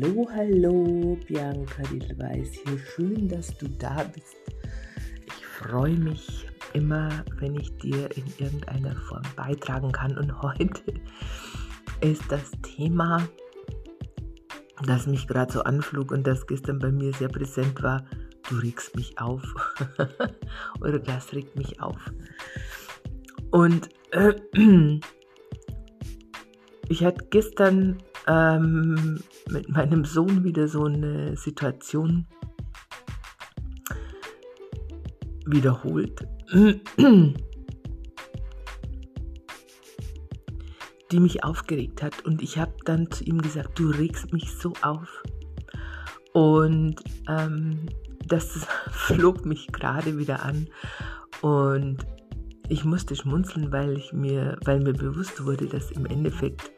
Hallo, hallo, Bianca Dillweiß hier. Schön, dass du da bist. Ich freue mich immer, wenn ich dir in irgendeiner Form beitragen kann. Und heute ist das Thema, das mich gerade so anflug und das gestern bei mir sehr präsent war. Du regst mich auf. Oder das regt mich auf. Und äh, ich hatte gestern ähm, mit meinem Sohn wieder so eine Situation wiederholt, die mich aufgeregt hat. Und ich habe dann zu ihm gesagt, du regst mich so auf. Und ähm, das flog mich gerade wieder an. Und ich musste schmunzeln, weil ich mir, weil mir bewusst wurde, dass im Endeffekt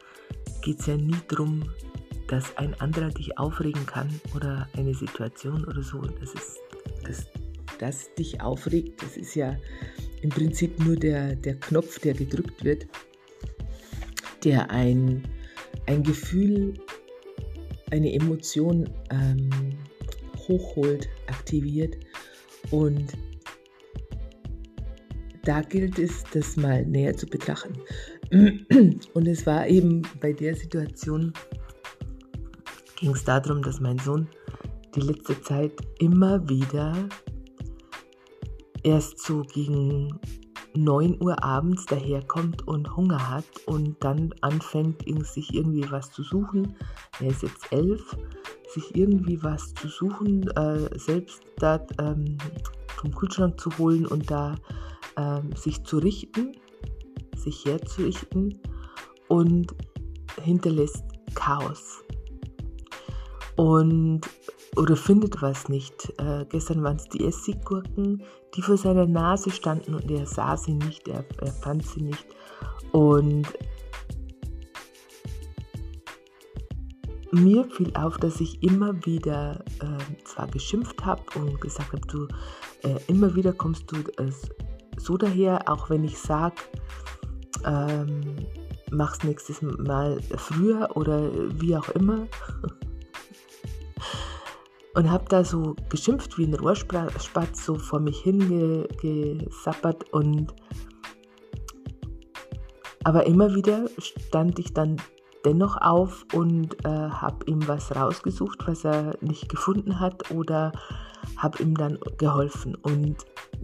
geht es ja nie darum, dass ein anderer dich aufregen kann oder eine Situation oder so. Das ist, das, das dich aufregt, das ist ja im Prinzip nur der, der Knopf, der gedrückt wird, der ein, ein Gefühl, eine Emotion ähm, hochholt, aktiviert und da gilt es, das mal näher zu betrachten. Und es war eben bei der Situation, ging es darum, dass mein Sohn die letzte Zeit immer wieder erst so gegen 9 Uhr abends daherkommt und Hunger hat und dann anfängt, sich irgendwie was zu suchen. Er ist jetzt elf, sich irgendwie was zu suchen, äh, selbst da ähm, vom Kühlschrank zu holen und da ähm, sich zu richten sich herzurichten und hinterlässt Chaos. Und oder findet was nicht. Äh, gestern waren es die Essiggurken, die vor seiner Nase standen und er sah sie nicht, er, er fand sie nicht. Und mir fiel auf, dass ich immer wieder äh, zwar geschimpft habe und gesagt habe, du, äh, immer wieder kommst du äh, so daher, auch wenn ich sage, ähm, mach's nächstes Mal früher oder wie auch immer. Und habe da so geschimpft wie ein Rohrspatz so vor mich hingesappert und aber immer wieder stand ich dann dennoch auf und äh, habe ihm was rausgesucht, was er nicht gefunden hat oder habe ihm dann geholfen. Und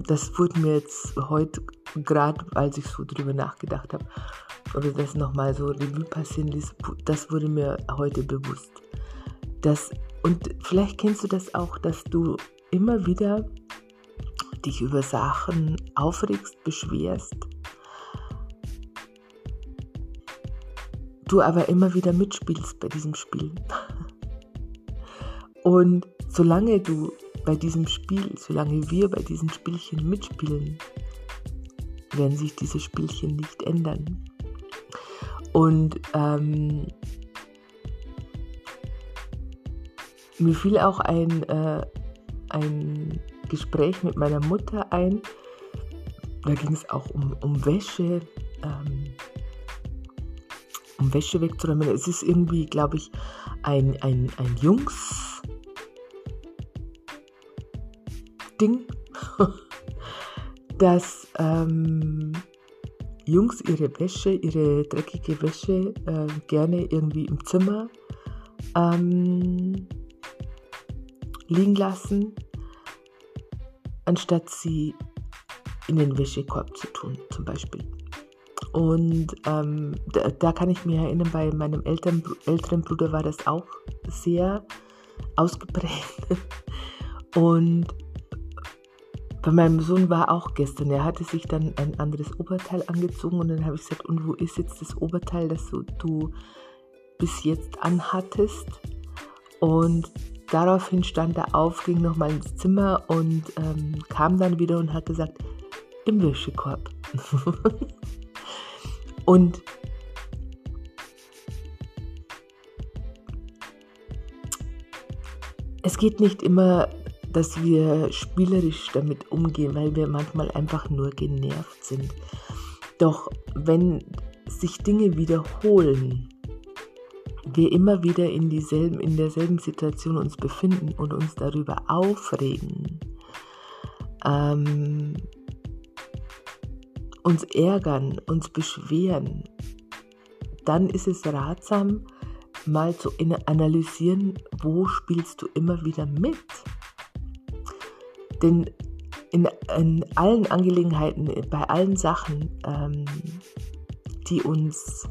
das wurde mir jetzt heute, gerade als ich so drüber nachgedacht habe, oder das nochmal so Revue passieren ließ, das wurde mir heute bewusst. Das, und vielleicht kennst du das auch, dass du immer wieder dich über Sachen aufregst, beschwerst, du aber immer wieder mitspielst bei diesem Spiel. Und solange du bei diesem Spiel, solange wir bei diesen Spielchen mitspielen, werden sich diese Spielchen nicht ändern. Und ähm, mir fiel auch ein, äh, ein Gespräch mit meiner Mutter ein. Da ging es auch um, um Wäsche, ähm, um Wäsche wegzuräumen. Es ist irgendwie, glaube ich, ein, ein, ein Jungs- Ding, dass ähm, Jungs ihre Wäsche, ihre dreckige Wäsche äh, gerne irgendwie im Zimmer ähm, liegen lassen, anstatt sie in den Wäschekorb zu tun, zum Beispiel. Und ähm, da, da, kann ich mich erinnern, bei meinem Eltern, älteren Bruder war das auch sehr ausgeprägt. Und bei meinem Sohn war auch gestern, er hatte sich dann ein anderes Oberteil angezogen und dann habe ich gesagt, und wo ist jetzt das Oberteil, das du bis jetzt anhattest? Und daraufhin stand er auf, ging nochmal ins Zimmer und ähm, kam dann wieder und hat gesagt, im Wäschekorb. und es geht nicht immer dass wir spielerisch damit umgehen, weil wir manchmal einfach nur genervt sind. Doch wenn sich Dinge wiederholen, wir immer wieder in, dieselben, in derselben Situation uns befinden und uns darüber aufregen, ähm, uns ärgern, uns beschweren, dann ist es ratsam, mal zu analysieren, wo spielst du immer wieder mit. Denn in, in allen Angelegenheiten, bei allen Sachen, ähm, die uns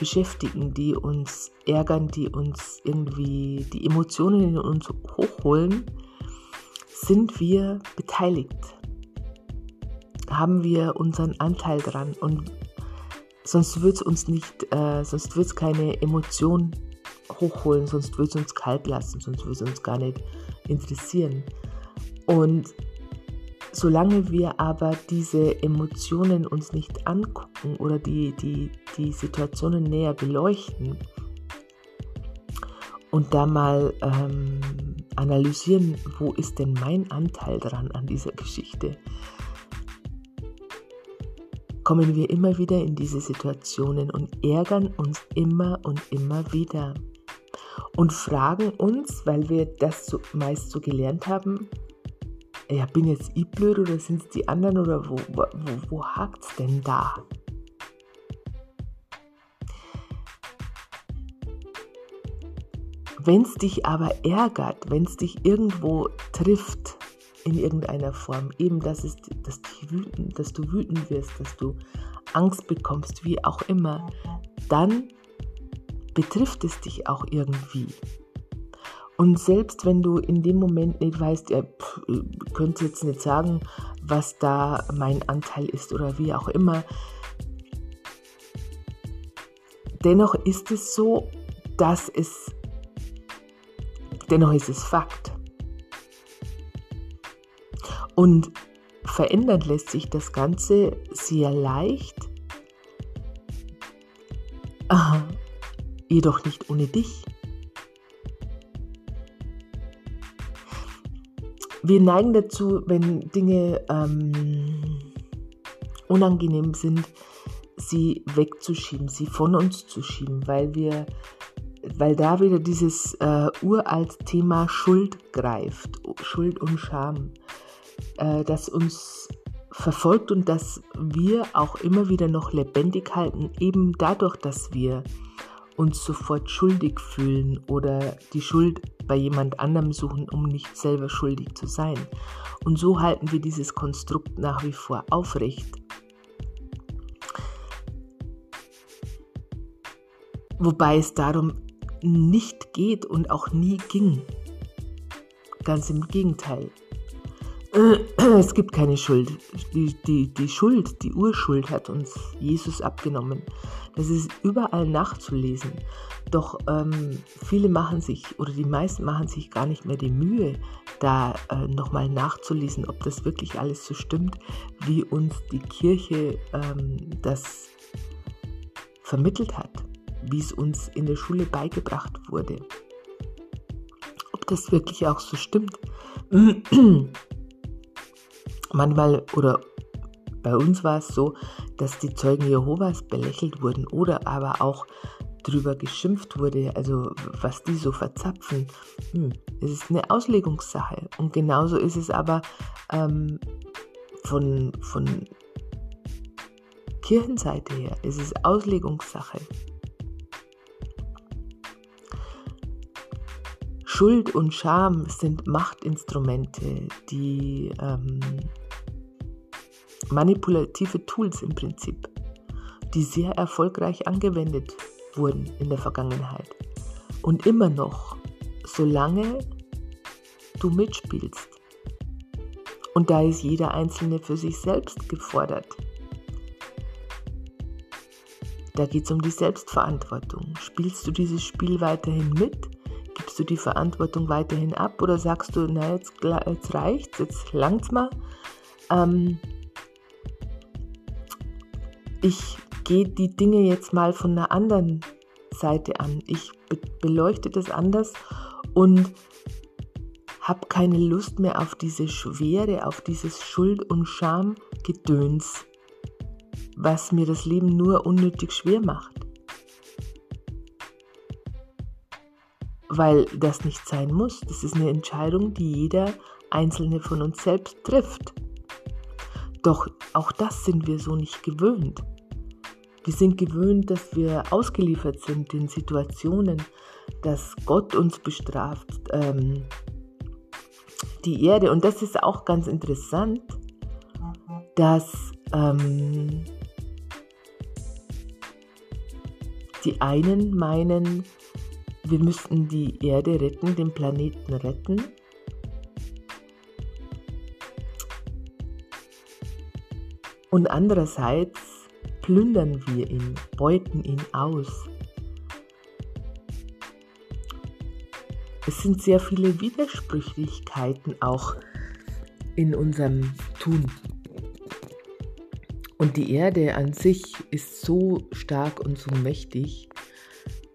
beschäftigen, die uns ärgern, die uns irgendwie die Emotionen in uns hochholen, sind wir beteiligt. Haben wir unseren Anteil dran und sonst wird es uns nicht, äh, sonst wird es keine Emotion hochholen, sonst wird es uns kalt lassen, sonst wird es uns gar nicht interessieren. Und solange wir aber diese Emotionen uns nicht angucken oder die, die, die Situationen näher beleuchten und da mal ähm, analysieren, wo ist denn mein Anteil dran an dieser Geschichte, kommen wir immer wieder in diese Situationen und ärgern uns immer und immer wieder und fragen uns, weil wir das so, meist so gelernt haben, ja, bin jetzt ich blöd oder sind es die anderen oder wo, wo, wo hakt es denn da? Wenn es dich aber ärgert, wenn es dich irgendwo trifft, in irgendeiner Form, eben dass, es, dass, wütend, dass du wütend wirst, dass du Angst bekommst, wie auch immer, dann betrifft es dich auch irgendwie. Und selbst wenn du in dem Moment nicht weißt, ja, pff, könnt jetzt nicht sagen, was da mein Anteil ist oder wie auch immer, dennoch ist es so, dass es, dennoch ist es Fakt. Und verändern lässt sich das Ganze sehr leicht, jedoch nicht ohne dich. Wir neigen dazu, wenn Dinge ähm, unangenehm sind, sie wegzuschieben, sie von uns zu schieben, weil wir, weil da wieder dieses äh, uralt Thema Schuld greift, Schuld und Scham, äh, das uns verfolgt und das wir auch immer wieder noch lebendig halten, eben dadurch, dass wir uns sofort schuldig fühlen oder die Schuld bei jemand anderem suchen, um nicht selber schuldig zu sein. Und so halten wir dieses Konstrukt nach wie vor aufrecht. Wobei es darum nicht geht und auch nie ging. Ganz im Gegenteil. Es gibt keine Schuld. Die, die, die Schuld, die Urschuld hat uns Jesus abgenommen. Das ist überall nachzulesen. Doch ähm, viele machen sich oder die meisten machen sich gar nicht mehr die Mühe, da äh, nochmal nachzulesen, ob das wirklich alles so stimmt, wie uns die Kirche ähm, das vermittelt hat, wie es uns in der Schule beigebracht wurde. Ob das wirklich auch so stimmt. Manchmal oder bei uns war es so, dass die Zeugen Jehovas belächelt wurden oder aber auch drüber geschimpft wurde, also was die so verzapfen. Hm, es ist eine Auslegungssache. Und genauso ist es aber ähm, von, von Kirchenseite her. Es ist Auslegungssache. Schuld und Scham sind Machtinstrumente, die ähm, manipulative Tools im Prinzip, die sehr erfolgreich angewendet wurden in der Vergangenheit. Und immer noch, solange du mitspielst. Und da ist jeder Einzelne für sich selbst gefordert. Da geht es um die Selbstverantwortung. Spielst du dieses Spiel weiterhin mit? Gibst du die Verantwortung weiterhin ab? Oder sagst du, na jetzt, jetzt reicht's, jetzt langt's mal? Ähm, ich gehe die Dinge jetzt mal von einer anderen Seite an. Ich beleuchte das anders und habe keine Lust mehr auf diese Schwere, auf dieses Schuld- und Schamgedöns, was mir das Leben nur unnötig schwer macht. weil das nicht sein muss. Das ist eine Entscheidung, die jeder einzelne von uns selbst trifft. Doch auch das sind wir so nicht gewöhnt. Wir sind gewöhnt, dass wir ausgeliefert sind in Situationen, dass Gott uns bestraft, ähm, die Erde. Und das ist auch ganz interessant, dass ähm, die einen meinen, wir müssten die Erde retten, den Planeten retten. Und andererseits plündern wir ihn, beuten ihn aus. Es sind sehr viele Widersprüchlichkeiten auch in unserem Tun. Und die Erde an sich ist so stark und so mächtig,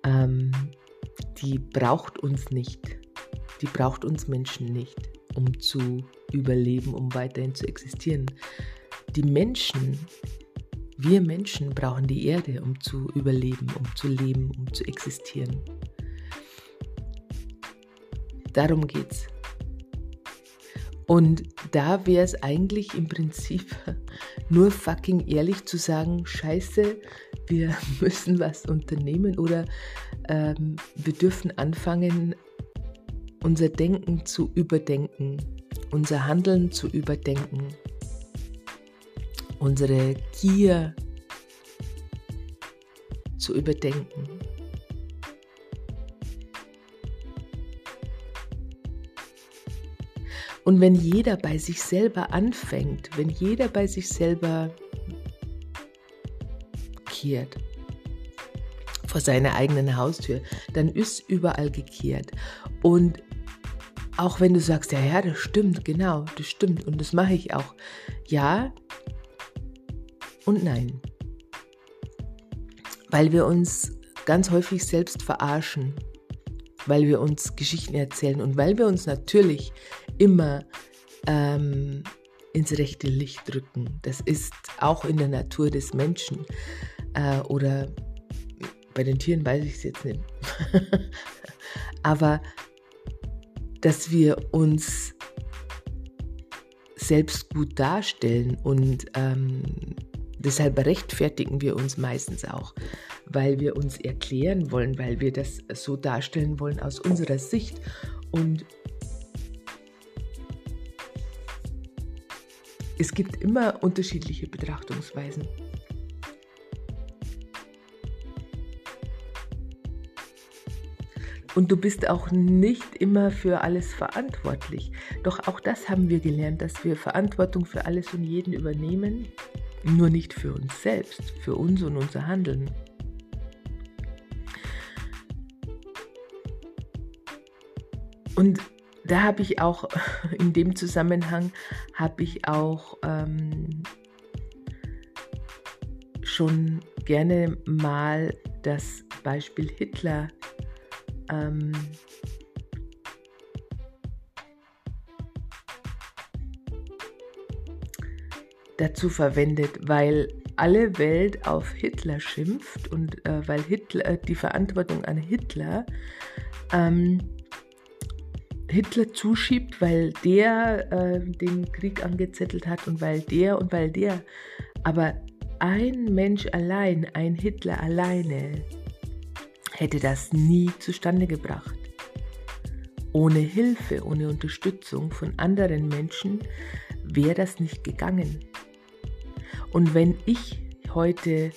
ähm, die braucht uns nicht. Die braucht uns Menschen nicht, um zu überleben, um weiterhin zu existieren. Die Menschen, wir Menschen brauchen die Erde, um zu überleben, um zu leben, um zu existieren. Darum geht's. Und da wäre es eigentlich im Prinzip nur fucking ehrlich zu sagen, scheiße, wir müssen was unternehmen oder ähm, wir dürfen anfangen, unser Denken zu überdenken, unser Handeln zu überdenken, unsere Gier zu überdenken. Und wenn jeder bei sich selber anfängt, wenn jeder bei sich selber kehrt vor seiner eigenen Haustür, dann ist überall gekehrt. Und auch wenn du sagst, ja, ja, das stimmt, genau, das stimmt und das mache ich auch. Ja und nein. Weil wir uns ganz häufig selbst verarschen, weil wir uns Geschichten erzählen und weil wir uns natürlich immer ähm, ins rechte Licht rücken. Das ist auch in der Natur des Menschen äh, oder bei den Tieren weiß ich es jetzt nicht. Aber dass wir uns selbst gut darstellen und ähm, deshalb rechtfertigen wir uns meistens auch, weil wir uns erklären wollen, weil wir das so darstellen wollen aus unserer Sicht und Es gibt immer unterschiedliche Betrachtungsweisen. Und du bist auch nicht immer für alles verantwortlich. Doch auch das haben wir gelernt, dass wir Verantwortung für alles und jeden übernehmen, nur nicht für uns selbst, für uns und unser Handeln. Und da habe ich auch, in dem Zusammenhang, habe ich auch ähm, schon gerne mal das Beispiel Hitler ähm, dazu verwendet, weil alle Welt auf Hitler schimpft und äh, weil Hitler äh, die Verantwortung an Hitler ähm, Hitler zuschiebt, weil der äh, den Krieg angezettelt hat und weil der und weil der. Aber ein Mensch allein, ein Hitler alleine, hätte das nie zustande gebracht. Ohne Hilfe, ohne Unterstützung von anderen Menschen wäre das nicht gegangen. Und wenn ich heute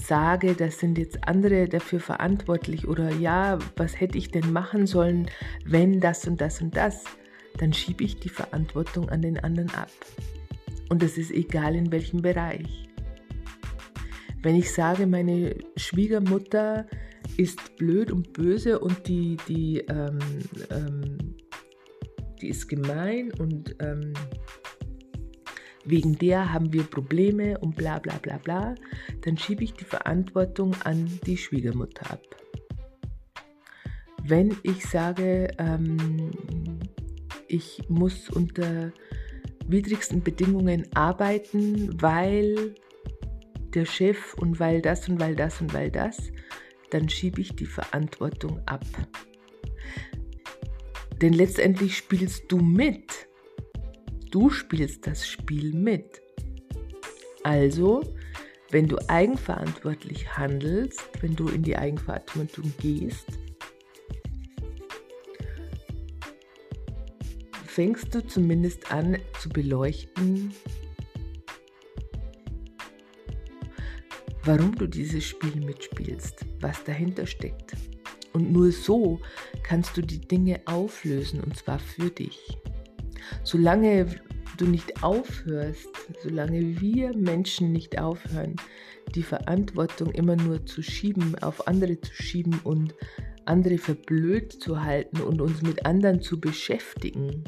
sage, das sind jetzt andere dafür verantwortlich oder ja, was hätte ich denn machen sollen, wenn das und das und das, dann schiebe ich die Verantwortung an den anderen ab. Und das ist egal in welchem Bereich. Wenn ich sage, meine Schwiegermutter ist blöd und böse und die, die, ähm, ähm, die ist gemein und ähm, wegen der haben wir Probleme und bla bla bla bla, dann schiebe ich die Verantwortung an die Schwiegermutter ab. Wenn ich sage, ähm, ich muss unter widrigsten Bedingungen arbeiten, weil der Chef und weil das und weil das und weil das, dann schiebe ich die Verantwortung ab. Denn letztendlich spielst du mit. Du spielst das Spiel mit. Also, wenn du eigenverantwortlich handelst, wenn du in die Eigenverantwortung gehst, fängst du zumindest an zu beleuchten, warum du dieses Spiel mitspielst, was dahinter steckt. Und nur so kannst du die Dinge auflösen und zwar für dich. Solange du nicht aufhörst, solange wir Menschen nicht aufhören, die Verantwortung immer nur zu schieben, auf andere zu schieben und andere verblöd zu halten und uns mit anderen zu beschäftigen,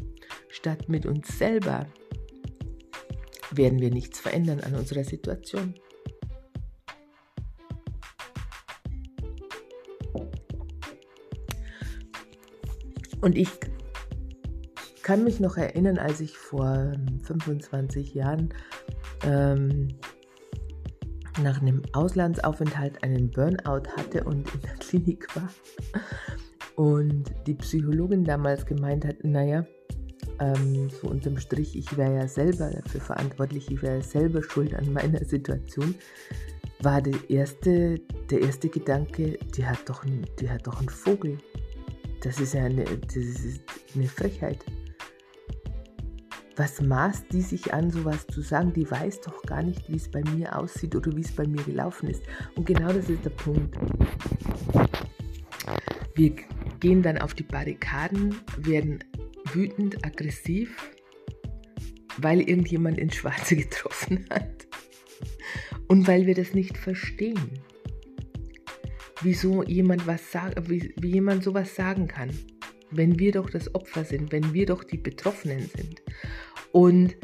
statt mit uns selber, werden wir nichts verändern an unserer Situation. Und ich kann mich noch erinnern, als ich vor 25 Jahren ähm, nach einem Auslandsaufenthalt einen Burnout hatte und in der Klinik war. Und die Psychologin damals gemeint hat, naja, ähm, so unterm Strich, ich wäre ja selber dafür verantwortlich, ich wäre selber schuld an meiner Situation, war der erste, der erste Gedanke, die hat doch, die hat doch einen Vogel. Das ist ja eine, das ist eine Frechheit was maßt die sich an, sowas zu sagen? Die weiß doch gar nicht, wie es bei mir aussieht oder wie es bei mir gelaufen ist. Und genau das ist der Punkt. Wir gehen dann auf die Barrikaden, werden wütend, aggressiv, weil irgendjemand ins Schwarze getroffen hat. Und weil wir das nicht verstehen. Wieso jemand was sagt, wie, wie jemand sowas sagen kann wenn wir doch das Opfer sind, wenn wir doch die Betroffenen sind. Und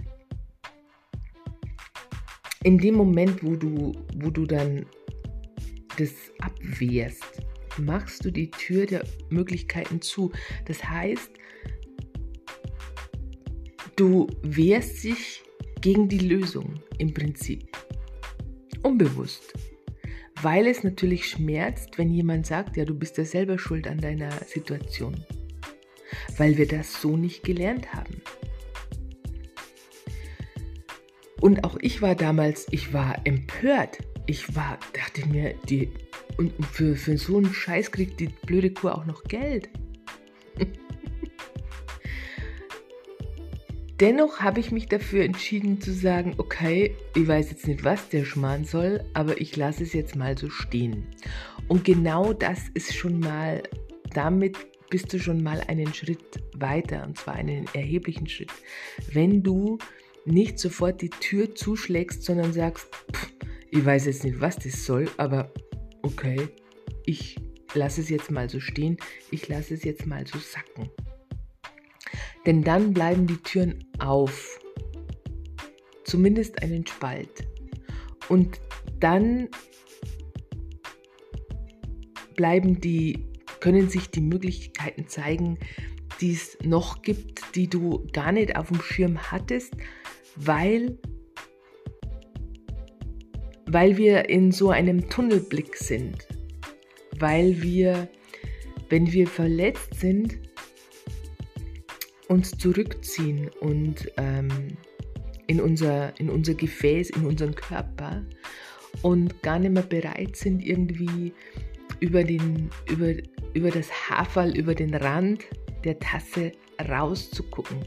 in dem Moment, wo du, wo du dann das abwehrst, machst du die Tür der Möglichkeiten zu. Das heißt, du wehrst dich gegen die Lösung im Prinzip. Unbewusst. Weil es natürlich schmerzt, wenn jemand sagt, ja, du bist ja selber schuld an deiner Situation weil wir das so nicht gelernt haben. Und auch ich war damals, ich war empört. Ich war, dachte mir, die, und für, für so einen Scheiß kriegt die blöde Kuh auch noch Geld. Dennoch habe ich mich dafür entschieden zu sagen, okay, ich weiß jetzt nicht, was der Schmarrn soll, aber ich lasse es jetzt mal so stehen. Und genau das ist schon mal damit bist du schon mal einen Schritt weiter und zwar einen erheblichen Schritt. Wenn du nicht sofort die Tür zuschlägst, sondern sagst, ich weiß jetzt nicht, was das soll, aber okay, ich lasse es jetzt mal so stehen, ich lasse es jetzt mal so sacken. Denn dann bleiben die Türen auf, zumindest einen Spalt. Und dann bleiben die können sich die Möglichkeiten zeigen, die es noch gibt, die du gar nicht auf dem Schirm hattest, weil, weil wir in so einem Tunnelblick sind, weil wir, wenn wir verletzt sind, uns zurückziehen und ähm, in, unser, in unser Gefäß, in unseren Körper und gar nicht mehr bereit sind, irgendwie über, den, über, über das Haferl, über den Rand der Tasse rauszugucken,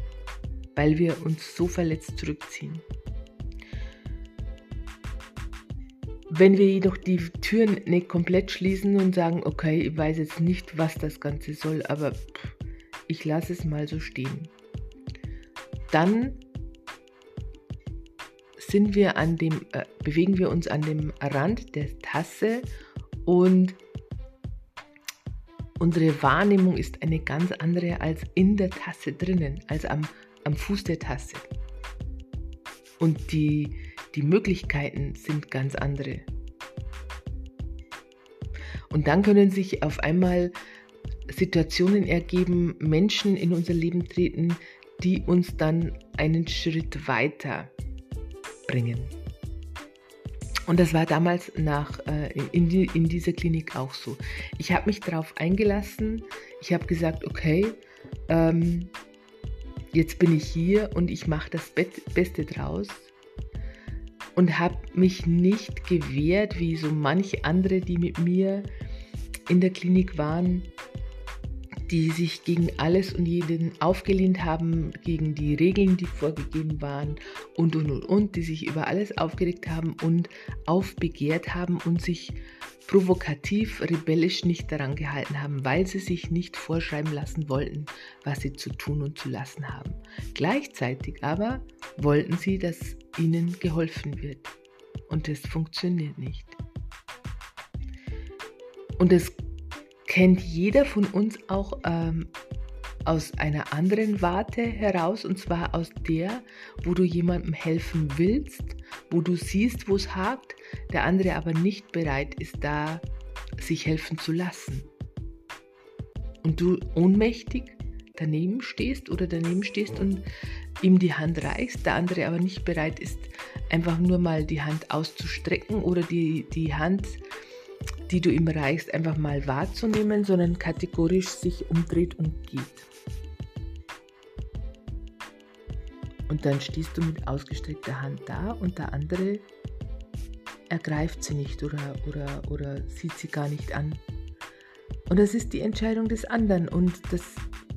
weil wir uns so verletzt zurückziehen. Wenn wir jedoch die Türen nicht komplett schließen und sagen, okay, ich weiß jetzt nicht, was das Ganze soll, aber ich lasse es mal so stehen, dann sind wir an dem, äh, bewegen wir uns an dem Rand der Tasse und Unsere Wahrnehmung ist eine ganz andere als in der Tasse drinnen, als am, am Fuß der Tasse. Und die, die Möglichkeiten sind ganz andere. Und dann können sich auf einmal Situationen ergeben, Menschen in unser Leben treten, die uns dann einen Schritt weiter bringen. Und das war damals nach, äh, in, die, in dieser Klinik auch so. Ich habe mich darauf eingelassen. Ich habe gesagt, okay, ähm, jetzt bin ich hier und ich mache das Beste draus und habe mich nicht gewehrt, wie so manche andere, die mit mir in der Klinik waren, die sich gegen alles und jeden aufgelehnt haben, gegen die Regeln, die vorgegeben waren und und und und, die sich über alles aufgeregt haben und aufbegehrt haben und sich provokativ, rebellisch nicht daran gehalten haben, weil sie sich nicht vorschreiben lassen wollten, was sie zu tun und zu lassen haben. Gleichzeitig aber wollten sie, dass ihnen geholfen wird. Und das funktioniert nicht. Und das kennt jeder von uns auch ähm, aus einer anderen Warte heraus, und zwar aus der, wo du jemandem helfen willst, wo du siehst, wo es hakt, der andere aber nicht bereit ist, da sich helfen zu lassen. Und du ohnmächtig daneben stehst oder daneben stehst und ihm die Hand reichst, der andere aber nicht bereit ist, einfach nur mal die Hand auszustrecken oder die, die Hand, die du ihm reichst, einfach mal wahrzunehmen, sondern kategorisch sich umdreht und geht. Und dann stehst du mit ausgestreckter Hand da und der andere ergreift sie nicht oder, oder, oder sieht sie gar nicht an. Und das ist die Entscheidung des anderen und das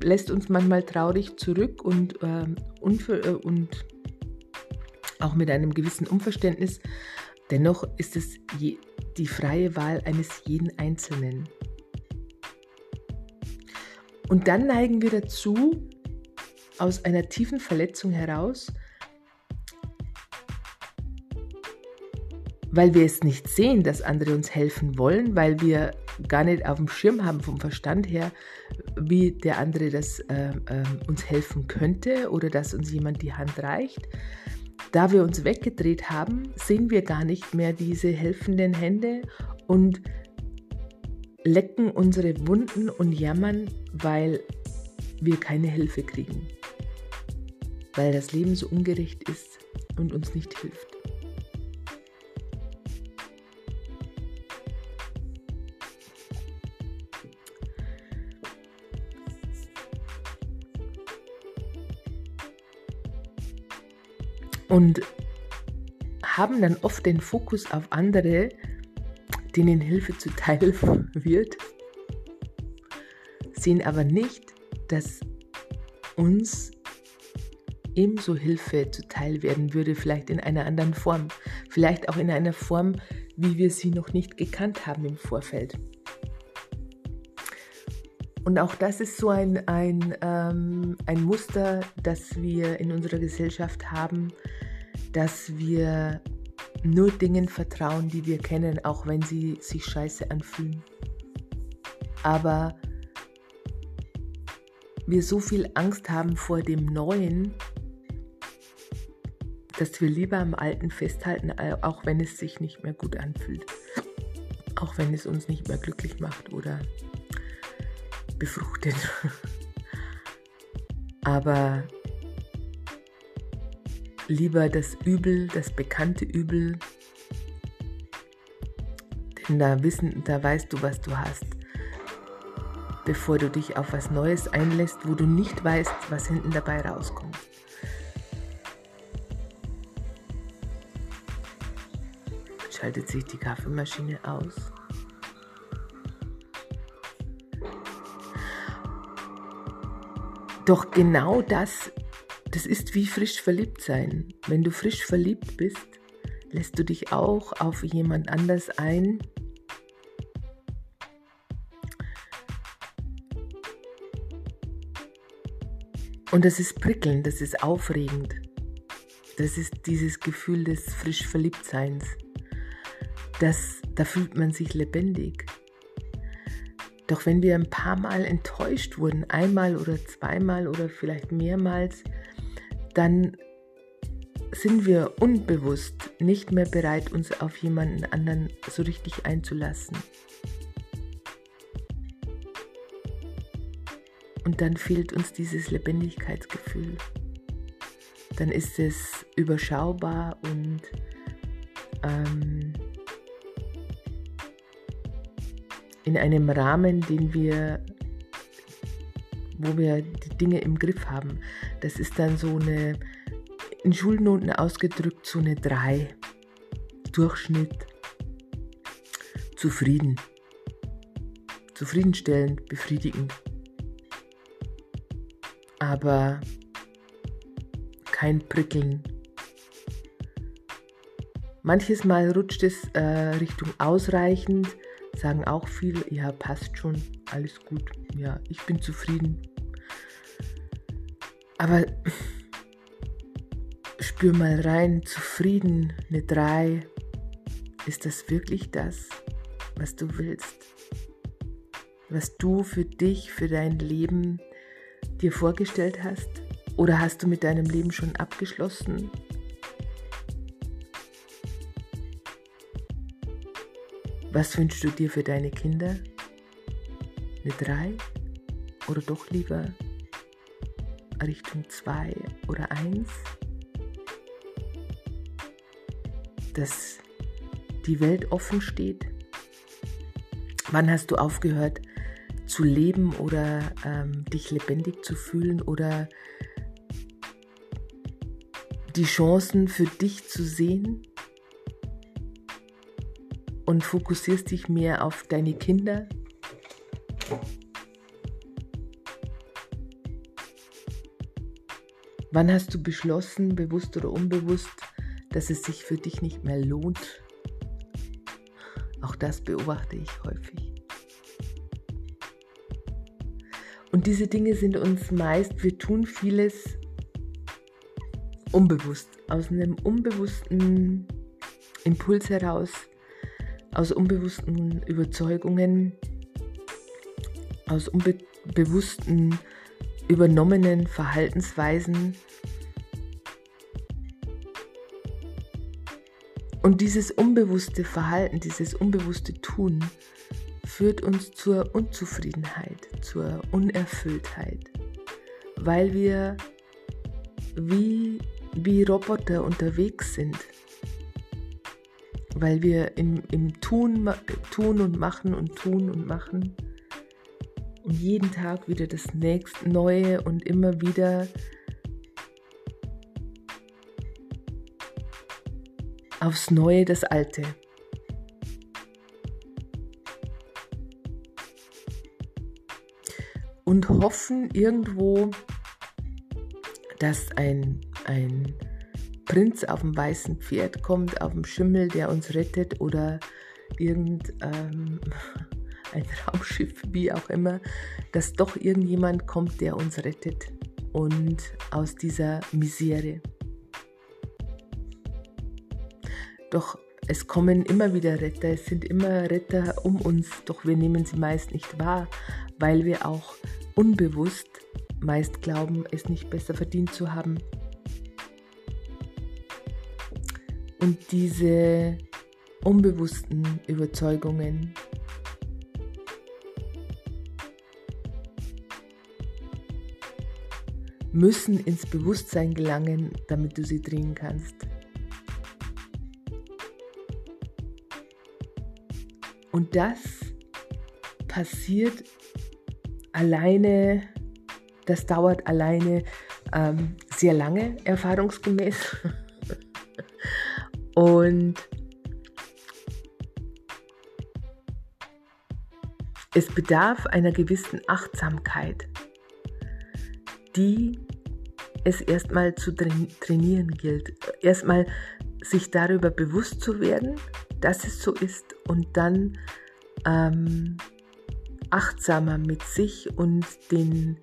lässt uns manchmal traurig zurück und, ähm, äh, und auch mit einem gewissen Unverständnis. Dennoch ist es je, die freie Wahl eines jeden Einzelnen. Und dann neigen wir dazu, aus einer tiefen Verletzung heraus, weil wir es nicht sehen, dass andere uns helfen wollen, weil wir gar nicht auf dem Schirm haben vom Verstand her, wie der andere das äh, äh, uns helfen könnte oder dass uns jemand die Hand reicht. Da wir uns weggedreht haben, sehen wir gar nicht mehr diese helfenden Hände und lecken unsere Wunden und jammern, weil wir keine Hilfe kriegen, weil das Leben so ungerecht ist und uns nicht hilft. Und haben dann oft den Fokus auf andere, denen Hilfe zuteil wird, sehen aber nicht, dass uns ebenso Hilfe zuteil werden würde, vielleicht in einer anderen Form, vielleicht auch in einer Form, wie wir sie noch nicht gekannt haben im Vorfeld. Und auch das ist so ein, ein, ähm, ein Muster, das wir in unserer Gesellschaft haben, dass wir nur Dingen vertrauen, die wir kennen, auch wenn sie sich scheiße anfühlen. Aber wir so viel Angst haben vor dem Neuen, dass wir lieber am Alten festhalten, auch wenn es sich nicht mehr gut anfühlt. Auch wenn es uns nicht mehr glücklich macht oder befruchtet. Aber lieber das Übel, das bekannte Übel, denn da wissen, da weißt du, was du hast, bevor du dich auf was Neues einlässt, wo du nicht weißt, was hinten dabei rauskommt. Schaltet sich die Kaffeemaschine aus. Doch genau das das ist wie frisch verliebt sein. Wenn du frisch verliebt bist, lässt du dich auch auf jemand anders ein. Und das ist prickelnd, das ist aufregend. Das ist dieses Gefühl des frisch Verliebtseins. Das, da fühlt man sich lebendig. Doch wenn wir ein paar Mal enttäuscht wurden, einmal oder zweimal oder vielleicht mehrmals, dann sind wir unbewusst nicht mehr bereit, uns auf jemanden anderen so richtig einzulassen. Und dann fehlt uns dieses Lebendigkeitsgefühl. Dann ist es überschaubar und ähm, in einem Rahmen, den wir, wo wir die Dinge im Griff haben. Das ist dann so eine, in Schulnoten ausgedrückt, so eine 3. Durchschnitt. Zufrieden. Zufriedenstellend, befriedigend. Aber kein Prickeln. Manches Mal rutscht es äh, Richtung ausreichend, sagen auch viele, ja, passt schon, alles gut, ja, ich bin zufrieden. Aber spür mal rein, zufrieden, eine 3, ist das wirklich das, was du willst? Was du für dich, für dein Leben dir vorgestellt hast? Oder hast du mit deinem Leben schon abgeschlossen? Was wünschst du dir für deine Kinder? Eine 3? Oder doch lieber Richtung 2 oder 1? Dass die Welt offen steht? Wann hast du aufgehört zu leben oder ähm, dich lebendig zu fühlen oder die Chancen für dich zu sehen? Und fokussierst dich mehr auf deine Kinder. Wann hast du beschlossen, bewusst oder unbewusst, dass es sich für dich nicht mehr lohnt? Auch das beobachte ich häufig. Und diese Dinge sind uns meist, wir tun vieles unbewusst, aus einem unbewussten Impuls heraus, aus unbewussten Überzeugungen, aus unbewussten übernommenen Verhaltensweisen. Und dieses unbewusste Verhalten, dieses unbewusste Tun führt uns zur Unzufriedenheit, zur Unerfülltheit, weil wir wie, wie Roboter unterwegs sind weil wir im, im Tun, tun und machen und tun und machen und jeden Tag wieder das nächste Neue und immer wieder aufs Neue das Alte. Und hoffen irgendwo, dass ein, ein Prinz auf dem weißen Pferd kommt, auf dem Schimmel, der uns rettet oder irgendein ähm, Raumschiff, wie auch immer, dass doch irgendjemand kommt, der uns rettet und aus dieser Misere. Doch es kommen immer wieder Retter, es sind immer Retter um uns, doch wir nehmen sie meist nicht wahr, weil wir auch unbewusst meist glauben, es nicht besser verdient zu haben Und diese unbewussten Überzeugungen müssen ins Bewusstsein gelangen, damit du sie drehen kannst. Und das passiert alleine, das dauert alleine ähm, sehr lange, erfahrungsgemäß. Und es bedarf einer gewissen Achtsamkeit, die es erstmal zu trainieren gilt. Erstmal sich darüber bewusst zu werden, dass es so ist und dann ähm, achtsamer mit sich und den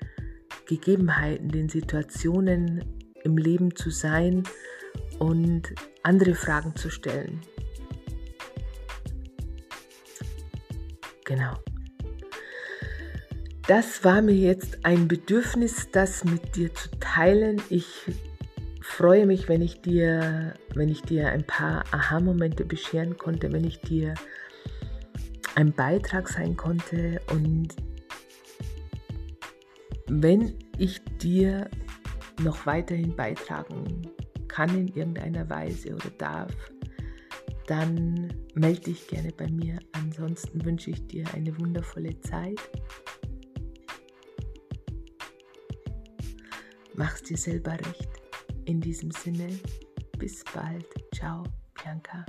Gegebenheiten, den Situationen im Leben zu sein und andere Fragen zu stellen. Genau. Das war mir jetzt ein Bedürfnis, das mit dir zu teilen. Ich freue mich, wenn ich dir, wenn ich dir ein paar Aha-Momente bescheren konnte, wenn ich dir ein Beitrag sein konnte und wenn ich dir noch weiterhin beitragen kann in irgendeiner Weise oder darf, dann melde dich gerne bei mir. Ansonsten wünsche ich dir eine wundervolle Zeit. mach's dir selber recht. In diesem Sinne, bis bald. Ciao, Bianca.